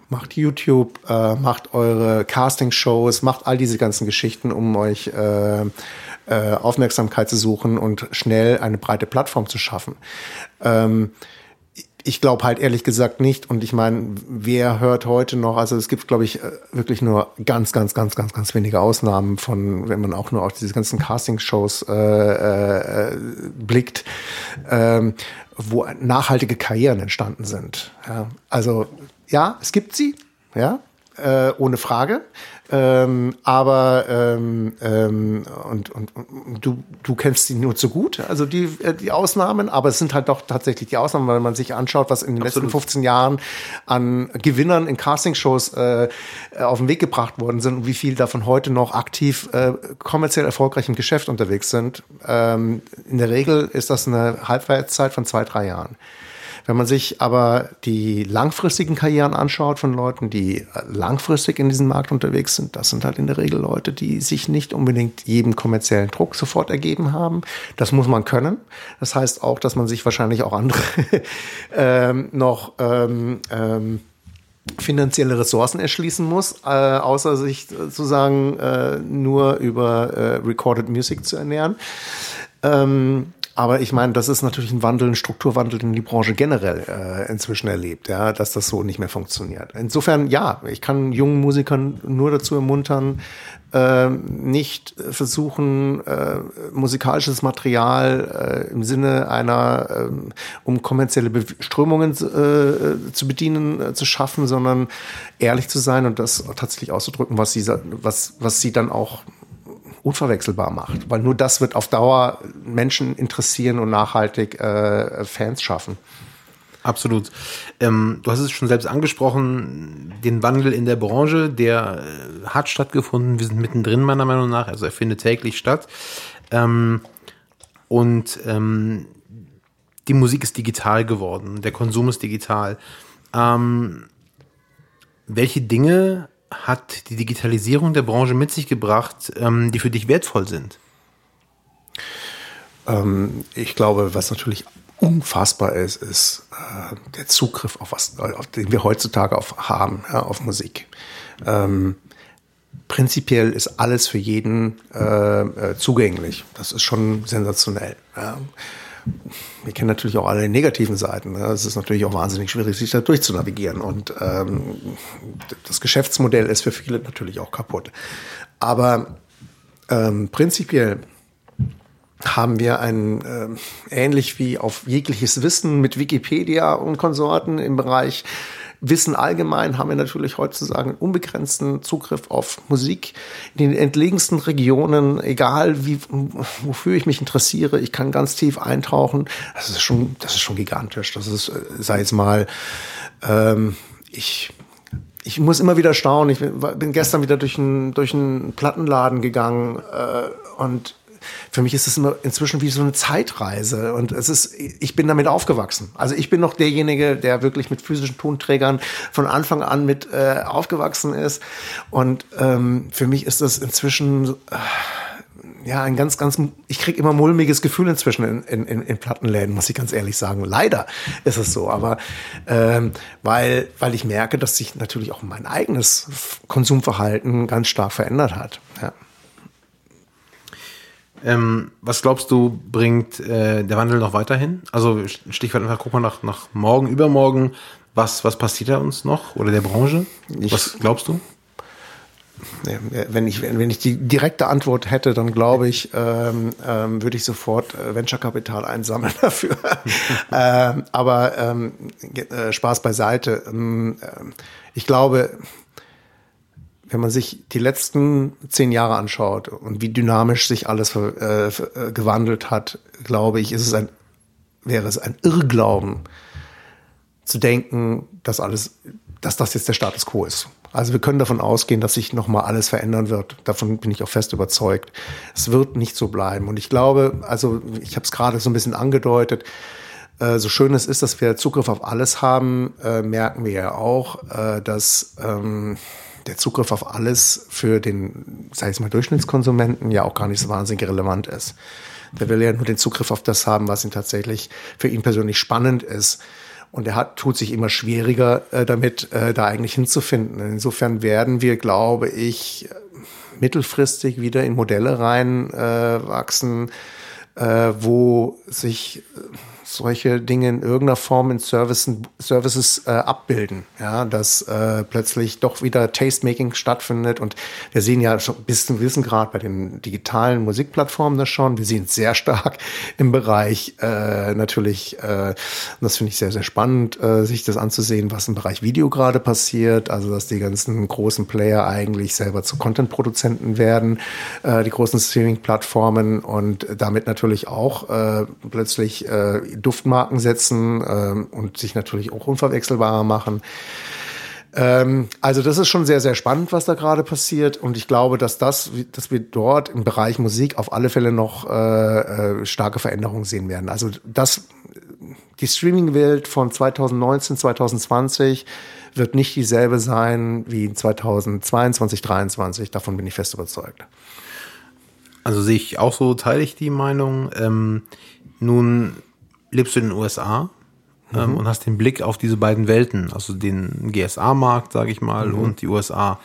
macht YouTube, äh, macht eure Casting-Shows, macht all diese ganzen Geschichten, um euch äh, äh, Aufmerksamkeit zu suchen und schnell eine breite Plattform zu schaffen. Ähm, ich glaube halt ehrlich gesagt nicht. Und ich meine, wer hört heute noch? Also es gibt, glaube ich, äh, wirklich nur ganz, ganz, ganz, ganz, ganz wenige Ausnahmen von, wenn man auch nur auf diese ganzen Casting-Shows äh, äh, blickt, ähm, wo nachhaltige Karrieren entstanden sind. Ja, also ja, es gibt sie, ja, äh, ohne Frage. Ähm, aber ähm, ähm, und, und, und du, du kennst sie nur zu gut, also die, äh, die Ausnahmen, aber es sind halt doch tatsächlich die Ausnahmen, weil man sich anschaut, was in den Absolut. letzten 15 Jahren an Gewinnern in Castingshows äh, auf den Weg gebracht worden sind und wie viel davon heute noch aktiv äh, kommerziell erfolgreich im Geschäft unterwegs sind. Ähm, in der Regel ist das eine Halbwertszeit von zwei, drei Jahren. Wenn man sich aber die langfristigen Karrieren anschaut von Leuten, die langfristig in diesem Markt unterwegs sind, das sind halt in der Regel Leute, die sich nicht unbedingt jedem kommerziellen Druck sofort ergeben haben. Das muss man können. Das heißt auch, dass man sich wahrscheinlich auch andere ähm, noch ähm, ähm, finanzielle Ressourcen erschließen muss, äh, außer sich sozusagen äh, nur über äh, Recorded Music zu ernähren. Ähm, aber ich meine, das ist natürlich ein Wandel, ein Strukturwandel, den die Branche generell äh, inzwischen erlebt, ja, dass das so nicht mehr funktioniert. Insofern, ja, ich kann jungen Musikern nur dazu ermuntern, äh, nicht versuchen, äh, musikalisches Material äh, im Sinne einer, äh, um kommerzielle Be Strömungen äh, zu bedienen, äh, zu schaffen, sondern ehrlich zu sein und das tatsächlich auszudrücken, was sie, was, was sie dann auch unverwechselbar macht. Weil nur das wird auf Dauer Menschen interessieren und nachhaltig äh, Fans schaffen. Absolut. Ähm, du hast es schon selbst angesprochen, den Wandel in der Branche, der äh, hat stattgefunden. Wir sind mittendrin, meiner Meinung nach. Also er findet täglich statt. Ähm, und ähm, die Musik ist digital geworden, der Konsum ist digital. Ähm, welche Dinge hat die Digitalisierung der Branche mit sich gebracht, ähm, die für dich wertvoll sind? Ähm, ich glaube, was natürlich unfassbar ist, ist äh, der Zugriff auf was, auf den wir heutzutage auf haben, ja, auf Musik. Ähm, prinzipiell ist alles für jeden äh, äh, zugänglich. Das ist schon sensationell. Ja. Wir kennen natürlich auch alle negativen Seiten. Ne? Es ist natürlich auch wahnsinnig schwierig, sich da durchzunavigieren. Und ähm, das Geschäftsmodell ist für viele natürlich auch kaputt. Aber ähm, prinzipiell haben wir ein äh, ähnlich wie auf jegliches Wissen mit Wikipedia und Konsorten im Bereich Wissen allgemein haben wir natürlich heutzutage unbegrenzten Zugriff auf Musik in den entlegensten Regionen, egal wie, wofür ich mich interessiere. Ich kann ganz tief eintauchen. Das ist schon, das ist schon gigantisch. Das ist, sei jetzt mal, ähm, ich, ich muss immer wieder staunen. Ich bin gestern wieder durch einen, durch einen Plattenladen gegangen äh, und für mich ist es inzwischen wie so eine Zeitreise und es ist, ich bin damit aufgewachsen. Also ich bin noch derjenige, der wirklich mit physischen Tonträgern von Anfang an mit äh, aufgewachsen ist und ähm, für mich ist das inzwischen äh, ja, ein ganz, ganz, ich krieg immer mulmiges Gefühl inzwischen in, in, in Plattenläden, muss ich ganz ehrlich sagen. Leider ist es so, aber ähm, weil, weil ich merke, dass sich natürlich auch mein eigenes Konsumverhalten ganz stark verändert hat. Ja. Ähm, was glaubst du, bringt äh, der Wandel noch weiterhin? Also Stichwort einfach, guck mal nach, nach morgen, übermorgen, was, was passiert da uns noch oder der Branche? Ich, was glaubst du? Wenn ich, wenn ich die direkte Antwort hätte, dann glaube ich, ähm, ähm, würde ich sofort äh, Venture-Kapital einsammeln dafür. ähm, aber ähm, äh, Spaß beiseite. Ähm, äh, ich glaube, wenn man sich die letzten zehn Jahre anschaut und wie dynamisch sich alles äh, äh, gewandelt hat, glaube ich, ist es ein, wäre es ein Irrglauben zu denken, dass alles, dass das jetzt der Status quo ist. Also wir können davon ausgehen, dass sich nochmal alles verändern wird. Davon bin ich auch fest überzeugt. Es wird nicht so bleiben. Und ich glaube, also ich habe es gerade so ein bisschen angedeutet, äh, so schön es ist, dass wir Zugriff auf alles haben, äh, merken wir ja auch, dass ähm, der Zugriff auf alles für den, sag ich mal, Durchschnittskonsumenten ja auch gar nicht so wahnsinnig relevant ist. Der will ja nur den Zugriff auf das haben, was ihm tatsächlich für ihn persönlich spannend ist. Und er hat, tut sich immer schwieriger äh, damit, äh, da eigentlich hinzufinden. Insofern werden wir, glaube ich, mittelfristig wieder in Modelle reinwachsen, äh, äh, wo sich äh, solche Dinge in irgendeiner Form in Services, Services äh, abbilden. Ja, dass äh, plötzlich doch wieder Tastemaking stattfindet. Und wir sehen ja schon bis zum Wissen Grad bei den digitalen Musikplattformen das schon. Wir sehen sehr stark im Bereich äh, natürlich, äh, das finde ich sehr, sehr spannend, äh, sich das anzusehen, was im Bereich Video gerade passiert. Also, dass die ganzen großen Player eigentlich selber zu Content-Produzenten werden, äh, die großen Streaming-Plattformen und damit natürlich auch äh, plötzlich äh, Duftmarken setzen ähm, und sich natürlich auch unverwechselbarer machen. Ähm, also das ist schon sehr, sehr spannend, was da gerade passiert. Und ich glaube, dass das, dass wir dort im Bereich Musik auf alle Fälle noch äh, äh, starke Veränderungen sehen werden. Also das die Streaming-Welt von 2019, 2020 wird nicht dieselbe sein wie 2022, 2023. Davon bin ich fest überzeugt. Also sehe ich auch so, teile ich die Meinung. Ähm, nun lebst du in den USA ähm, mhm. und hast den Blick auf diese beiden Welten, also den GSA-Markt, sage ich mal, mhm. und die USA.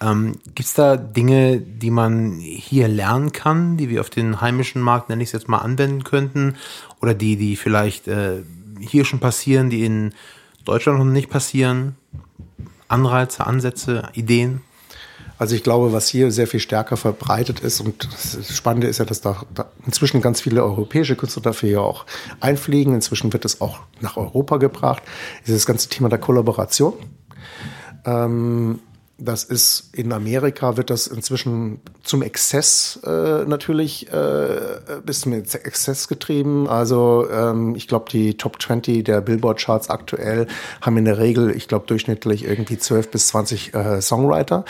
Ähm, Gibt es da Dinge, die man hier lernen kann, die wir auf den heimischen Markt, nenne ich es jetzt mal, anwenden könnten? Oder die, die vielleicht äh, hier schon passieren, die in Deutschland noch nicht passieren? Anreize, Ansätze, Ideen? Also ich glaube, was hier sehr viel stärker verbreitet ist und das Spannende ist ja, dass da, inzwischen ganz viele europäische Künstler dafür ja auch einfliegen. Inzwischen wird es auch nach Europa gebracht. Ist das ganze Thema der Kollaboration. Ähm, das ist in Amerika wird das inzwischen zum Exzess äh, natürlich äh, bis zum Exzess getrieben. Also ähm, ich glaube, die Top 20 der Billboard-Charts aktuell haben in der Regel, ich glaube, durchschnittlich irgendwie 12 bis 20 äh, Songwriter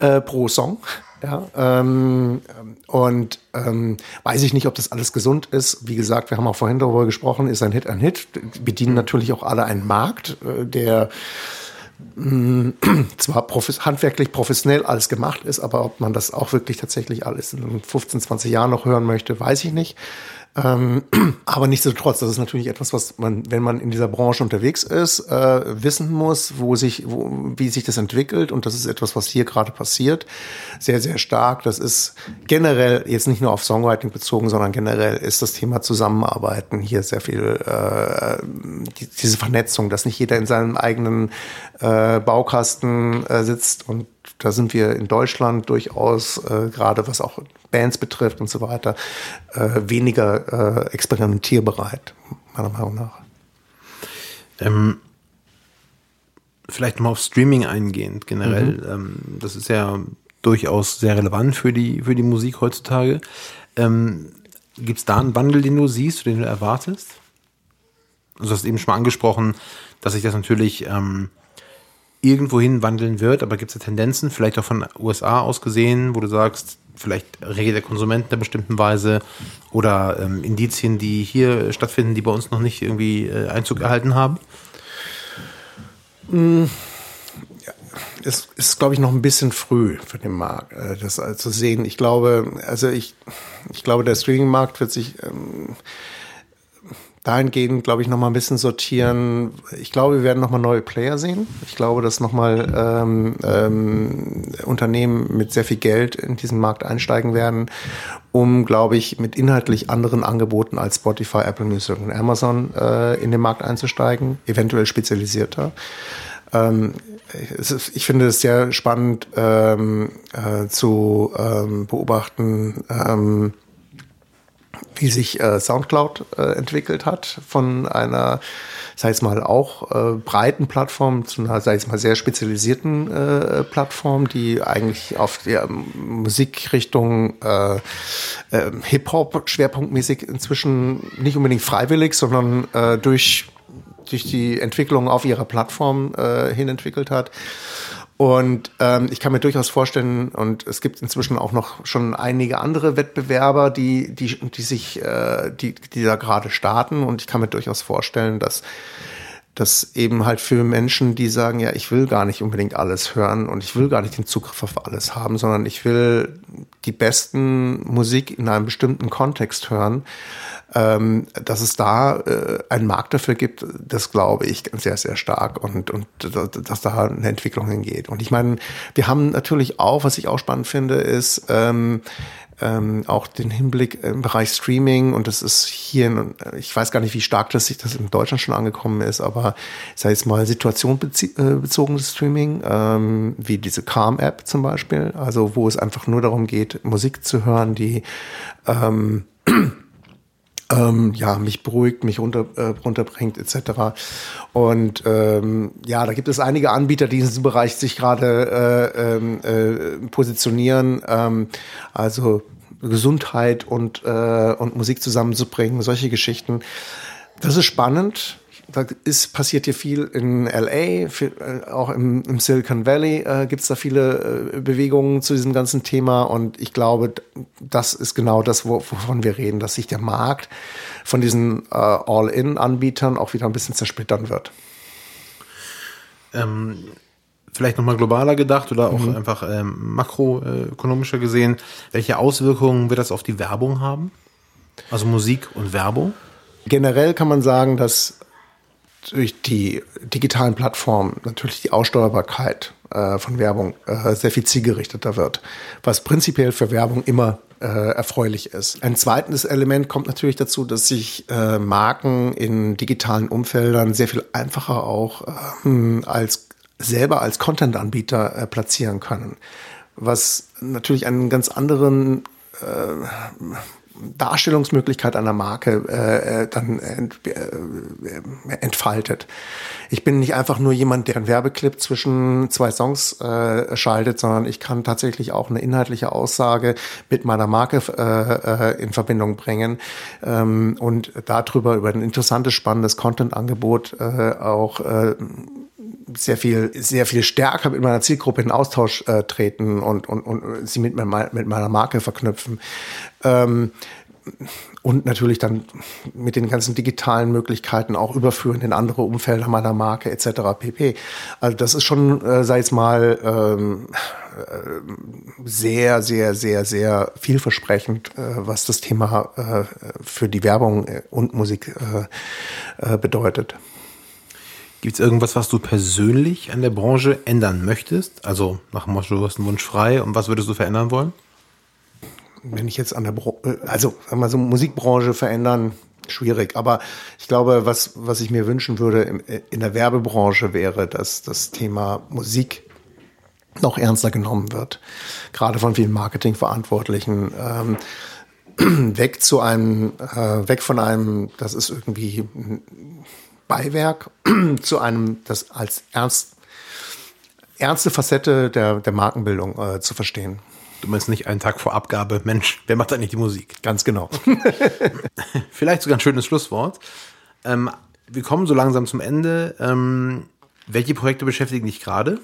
äh, pro Song. Ja, ähm, und ähm, weiß ich nicht, ob das alles gesund ist. Wie gesagt, wir haben auch vorhin darüber gesprochen, ist ein Hit ein Hit. Bedienen natürlich auch alle einen Markt, äh, der zwar profes handwerklich professionell alles gemacht ist, aber ob man das auch wirklich tatsächlich alles in 15, 20 Jahren noch hören möchte, weiß ich nicht. Ähm, aber nichtsdestotrotz, das ist natürlich etwas, was man, wenn man in dieser Branche unterwegs ist, äh, wissen muss, wo sich, wo, wie sich das entwickelt. Und das ist etwas, was hier gerade passiert. Sehr, sehr stark. Das ist generell jetzt nicht nur auf Songwriting bezogen, sondern generell ist das Thema Zusammenarbeiten hier sehr viel, äh, die, diese Vernetzung, dass nicht jeder in seinem eigenen äh, Baukasten äh, sitzt und da sind wir in Deutschland durchaus, äh, gerade was auch Bands betrifft und so weiter, äh, weniger äh, experimentierbereit, meiner Meinung nach. Ähm, vielleicht mal auf Streaming eingehend generell. Mhm. Ähm, das ist ja durchaus sehr relevant für die, für die Musik heutzutage. Ähm, Gibt es da einen Wandel, den du siehst, den du erwartest? Also du hast eben schon mal angesprochen, dass sich das natürlich ähm, irgendwohin wandeln wird, aber gibt es da Tendenzen, vielleicht auch von USA aus gesehen, wo du sagst, vielleicht reagiert der Konsument in einer bestimmten Weise oder ähm, Indizien, die hier stattfinden, die bei uns noch nicht irgendwie äh, Einzug erhalten haben? Ja, es ist, glaube ich, noch ein bisschen früh für den Markt, äh, das äh, zu sehen. Ich glaube, also ich, ich glaube, der Streaming-Markt wird sich ähm, dahingehend, glaube ich, noch mal ein bisschen sortieren. Ich glaube, wir werden noch mal neue Player sehen. Ich glaube, dass noch mal ähm, ähm, Unternehmen mit sehr viel Geld in diesen Markt einsteigen werden, um, glaube ich, mit inhaltlich anderen Angeboten als Spotify, Apple Music und Amazon äh, in den Markt einzusteigen, eventuell spezialisierter. Ähm, ich finde es sehr spannend ähm, äh, zu ähm, beobachten, ähm, wie sich äh, Soundcloud äh, entwickelt hat von einer, sei es mal auch äh, breiten Plattform zu einer, sei es mal sehr spezialisierten äh, Plattform, die eigentlich auf der Musikrichtung äh, äh, Hip-Hop schwerpunktmäßig inzwischen nicht unbedingt freiwillig, sondern äh, durch durch die Entwicklung auf ihrer Plattform äh, hin entwickelt hat. Und ähm, ich kann mir durchaus vorstellen, und es gibt inzwischen auch noch schon einige andere Wettbewerber, die, die, die sich, äh, die, die da gerade starten. Und ich kann mir durchaus vorstellen, dass dass eben halt für Menschen, die sagen, ja, ich will gar nicht unbedingt alles hören und ich will gar nicht den Zugriff auf alles haben, sondern ich will die besten Musik in einem bestimmten Kontext hören, ähm, dass es da äh, einen Markt dafür gibt, das glaube ich sehr, sehr stark und, und dass da eine Entwicklung hingeht. Und ich meine, wir haben natürlich auch, was ich auch spannend finde, ist, ähm, ähm, auch den Hinblick im Bereich Streaming. Und das ist hier, ich weiß gar nicht, wie stark das sich das in Deutschland schon angekommen ist, aber ich sage jetzt mal situationbezogenes äh, Streaming, ähm, wie diese Calm-App zum Beispiel, also wo es einfach nur darum geht, Musik zu hören, die ähm, ähm, ja, mich beruhigt, mich runter, äh, runterbringt, etc. Und ähm, ja, da gibt es einige Anbieter, die in diesem Bereich sich gerade äh, ähm, äh, positionieren. Ähm, also Gesundheit und, äh, und Musik zusammenzubringen, solche Geschichten. Das ist spannend. Da ist, passiert hier viel in LA, viel, äh, auch im, im, Silicon Valley äh, gibt es da viele äh, Bewegungen zu diesem ganzen Thema und ich glaube, das ist genau das, wovon wir reden, dass sich der Markt von diesen äh, All-In-Anbietern auch wieder ein bisschen zersplittern wird. Ähm, vielleicht nochmal globaler gedacht oder auch mhm. einfach ähm, makroökonomischer gesehen, welche Auswirkungen wird das auf die Werbung haben? Also Musik und Werbung? Generell kann man sagen, dass durch die digitalen Plattformen natürlich die Aussteuerbarkeit äh, von Werbung äh, sehr viel zielgerichteter wird, was prinzipiell für Werbung immer äh, erfreulich ist. Ein zweites Element kommt natürlich dazu, dass sich äh, Marken in digitalen Umfeldern sehr viel einfacher auch ähm, als selber als Content-Anbieter äh, platzieren können, was natürlich einen ganz anderen äh, Darstellungsmöglichkeit einer Marke äh, äh, dann ent, äh, entfaltet. Ich bin nicht einfach nur jemand, der einen Werbeclip zwischen zwei Songs äh, schaltet, sondern ich kann tatsächlich auch eine inhaltliche Aussage mit meiner Marke äh, äh, in Verbindung bringen ähm, und darüber über ein interessantes, spannendes Content-Angebot äh, auch äh, sehr viel, sehr viel stärker mit meiner Zielgruppe in Austausch äh, treten und, und, und sie mit, mit meiner Marke verknüpfen. Ähm, und natürlich dann mit den ganzen digitalen Möglichkeiten auch überführen in andere Umfelder meiner Marke etc. pp. Also das ist schon, äh, sei es mal, ähm, äh, sehr, sehr, sehr, sehr vielversprechend, äh, was das Thema äh, für die Werbung und Musik äh, äh, bedeutet. Gibt es irgendwas, was du persönlich an der Branche ändern möchtest? Also nach dem Motto, du hast einen Wunsch frei und was würdest du verändern wollen? Wenn ich jetzt an der, Bro äh, also sagen wir so Musikbranche verändern, schwierig. Aber ich glaube, was, was ich mir wünschen würde äh, in der Werbebranche wäre, dass das Thema Musik noch ernster genommen wird. Gerade von vielen Marketingverantwortlichen. Ähm, weg zu einem, äh, weg von einem, das ist irgendwie Beiwerk zu einem, das als ernst, ernste Facette der, der Markenbildung äh, zu verstehen. Du meinst nicht einen Tag vor Abgabe, Mensch, wer macht eigentlich die Musik? Ganz genau. Vielleicht sogar ein schönes Schlusswort. Ähm, wir kommen so langsam zum Ende. Ähm, welche Projekte beschäftigen dich gerade?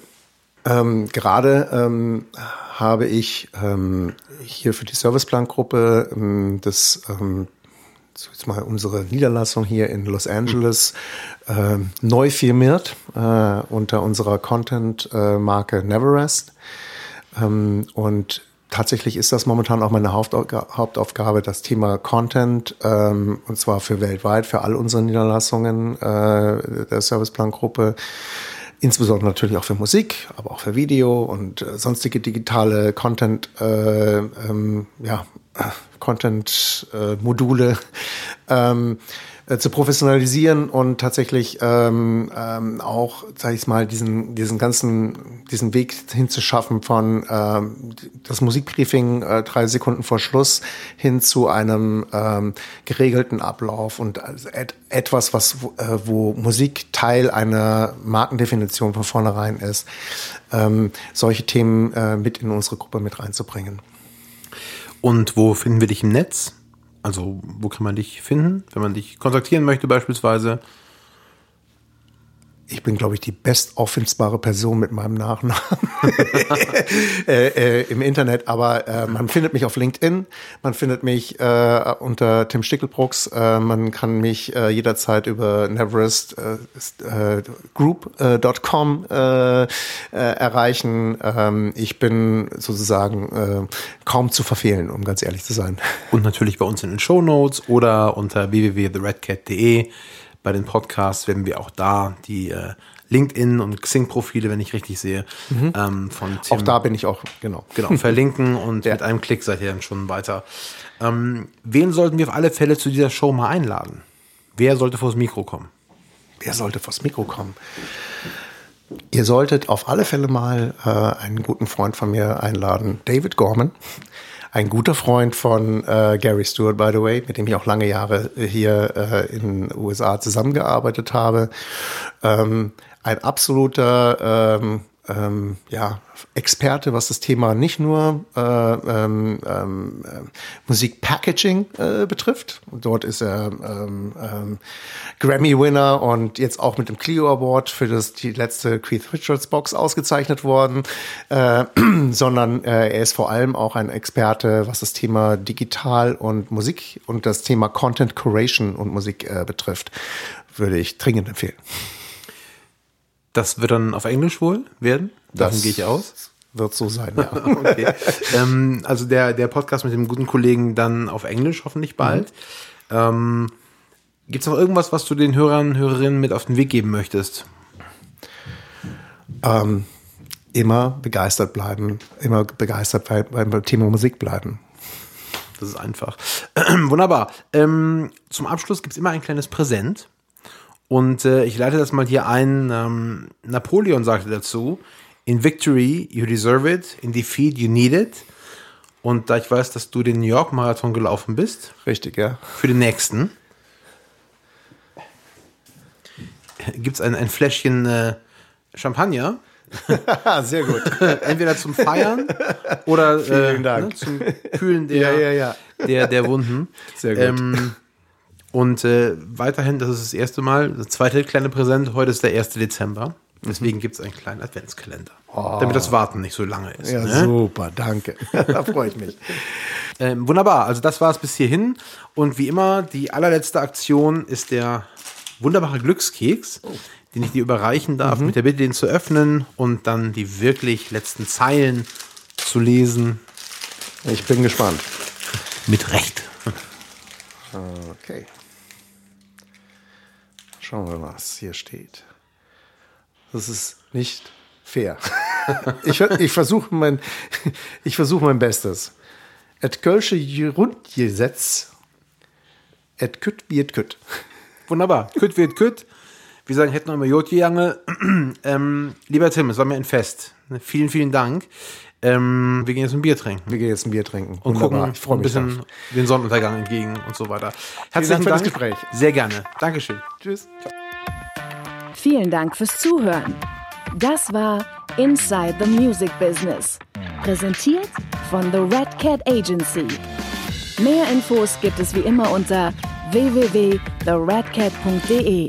Ähm, gerade ähm, habe ich ähm, hier für die Serviceplan-Gruppe ähm, das ähm, jetzt mal unsere Niederlassung hier in Los Angeles äh, neu firmiert äh, unter unserer Content-Marke Neverest. Ähm, und tatsächlich ist das momentan auch meine Hauptaufgabe, das Thema Content, ähm, und zwar für weltweit, für all unsere Niederlassungen äh, der Serviceplan-Gruppe insbesondere natürlich auch für Musik, aber auch für Video und äh, sonstige digitale Content, äh, ähm, ja, Content-Module ähm, äh, zu professionalisieren und tatsächlich ähm, ähm, auch, sage ich mal, diesen diesen ganzen diesen Weg hinzuschaffen von ähm, das Musikbriefing äh, drei Sekunden vor Schluss hin zu einem ähm, geregelten Ablauf und et etwas, was äh, wo Musik Teil einer Markendefinition von vornherein ist, ähm, solche Themen äh, mit in unsere Gruppe mit reinzubringen. Und wo finden wir dich im Netz? Also, wo kann man dich finden, wenn man dich kontaktieren möchte beispielsweise? Ich bin, glaube ich, die bestauffindbare Person mit meinem Nachnamen äh, äh, im Internet. Aber äh, man findet mich auf LinkedIn, man findet mich äh, unter Tim Stickelbrucks, äh, man kann mich äh, jederzeit über Neverest Group.com erreichen. Ähm, ich bin sozusagen kaum zu verfehlen, um ganz ehrlich zu sein. Und natürlich bei uns in den Show Notes oder unter www.theredcat.de bei den Podcasts werden wir auch da die äh, LinkedIn und Xing-Profile, wenn ich richtig sehe, mhm. ähm, von Tim. Auch da bin ich auch, genau. Genau, verlinken und ja. mit einem Klick seid ihr dann schon weiter. Ähm, wen sollten wir auf alle Fälle zu dieser Show mal einladen? Wer sollte vors Mikro kommen? Wer sollte vors Mikro kommen? Ihr solltet auf alle Fälle mal äh, einen guten Freund von mir einladen, David Gorman ein guter Freund von äh, Gary Stewart, by the way, mit dem ich auch lange Jahre hier äh, in den USA zusammengearbeitet habe. Ähm, ein absoluter ähm, ähm, ja, Experte, was das Thema nicht nur äh, ähm, ähm, äh, Musikpackaging äh, betrifft. Dort ist er ähm, ähm, Grammy-Winner und jetzt auch mit dem Clio Award für das, die letzte Keith Richards Box ausgezeichnet worden, äh, sondern äh, er ist vor allem auch ein Experte, was das Thema Digital und Musik und das Thema Content Curation und Musik äh, betrifft. Würde ich dringend empfehlen. Das wird dann auf Englisch wohl werden. Davon Das gehe ich aus. Wird so sein, ja. Okay. ähm, also der, der Podcast mit dem guten Kollegen dann auf Englisch hoffentlich bald. Ähm, Gibt es noch irgendwas, was du den Hörern und Hörerinnen mit auf den Weg geben möchtest? ähm, immer begeistert bleiben, immer begeistert bei, beim Thema Musik bleiben. Das ist einfach. Wunderbar. Ähm, zum Abschluss gibt es immer ein kleines Präsent. Und äh, ich leite das mal hier ein. Ähm, Napoleon sagte dazu, in victory you deserve it, in defeat you need it. Und da ich weiß, dass du den New York Marathon gelaufen bist, Richtig, ja. für den nächsten, gibt es ein, ein Fläschchen äh, Champagner. Sehr gut. Entweder zum Feiern oder äh. Ne, zum Kühlen der, Ja, ja, ja. Der, der Wunden. Sehr gut. Ähm, und äh, weiterhin, das ist das erste Mal, das zweite kleine Präsent, heute ist der 1. Dezember. Deswegen gibt es einen kleinen Adventskalender. Damit das Warten nicht so lange ist. Ja, ne? super, danke. da freue ich mich. Ähm, wunderbar, also das war es bis hierhin. Und wie immer, die allerletzte Aktion ist der wunderbare Glückskeks, den ich dir überreichen darf, mit der Bitte, den zu öffnen und dann die wirklich letzten Zeilen zu lesen. Ich bin gespannt. Mit Recht. Okay. Schauen wir mal, was hier steht. Das ist nicht fair. ich ich versuche mein, ich versuche mein Bestes. Et Kölsche Rundgesetz. Et kütt wie et. Wunderbar. Kütt wird kütt. Wir sagen, hätten wir immer Jotjange. ähm, lieber Tim, es war mir ein Fest. Vielen, vielen Dank. Ähm, wir gehen jetzt ein Bier trinken. Wir gehen jetzt ein Bier trinken. und Wunderbar. gucken Ich freue ein mich bisschen drauf. den Sonnenuntergang entgegen und so weiter. Dank Herzlichen für das Dank. Gespräch. Sehr gerne. Dankeschön. Tschüss. Vielen Dank fürs Zuhören. Das war Inside the Music Business. Präsentiert von The Red Cat Agency. Mehr Infos gibt es wie immer unter www.theredcat.de.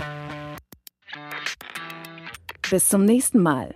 Bis zum nächsten Mal.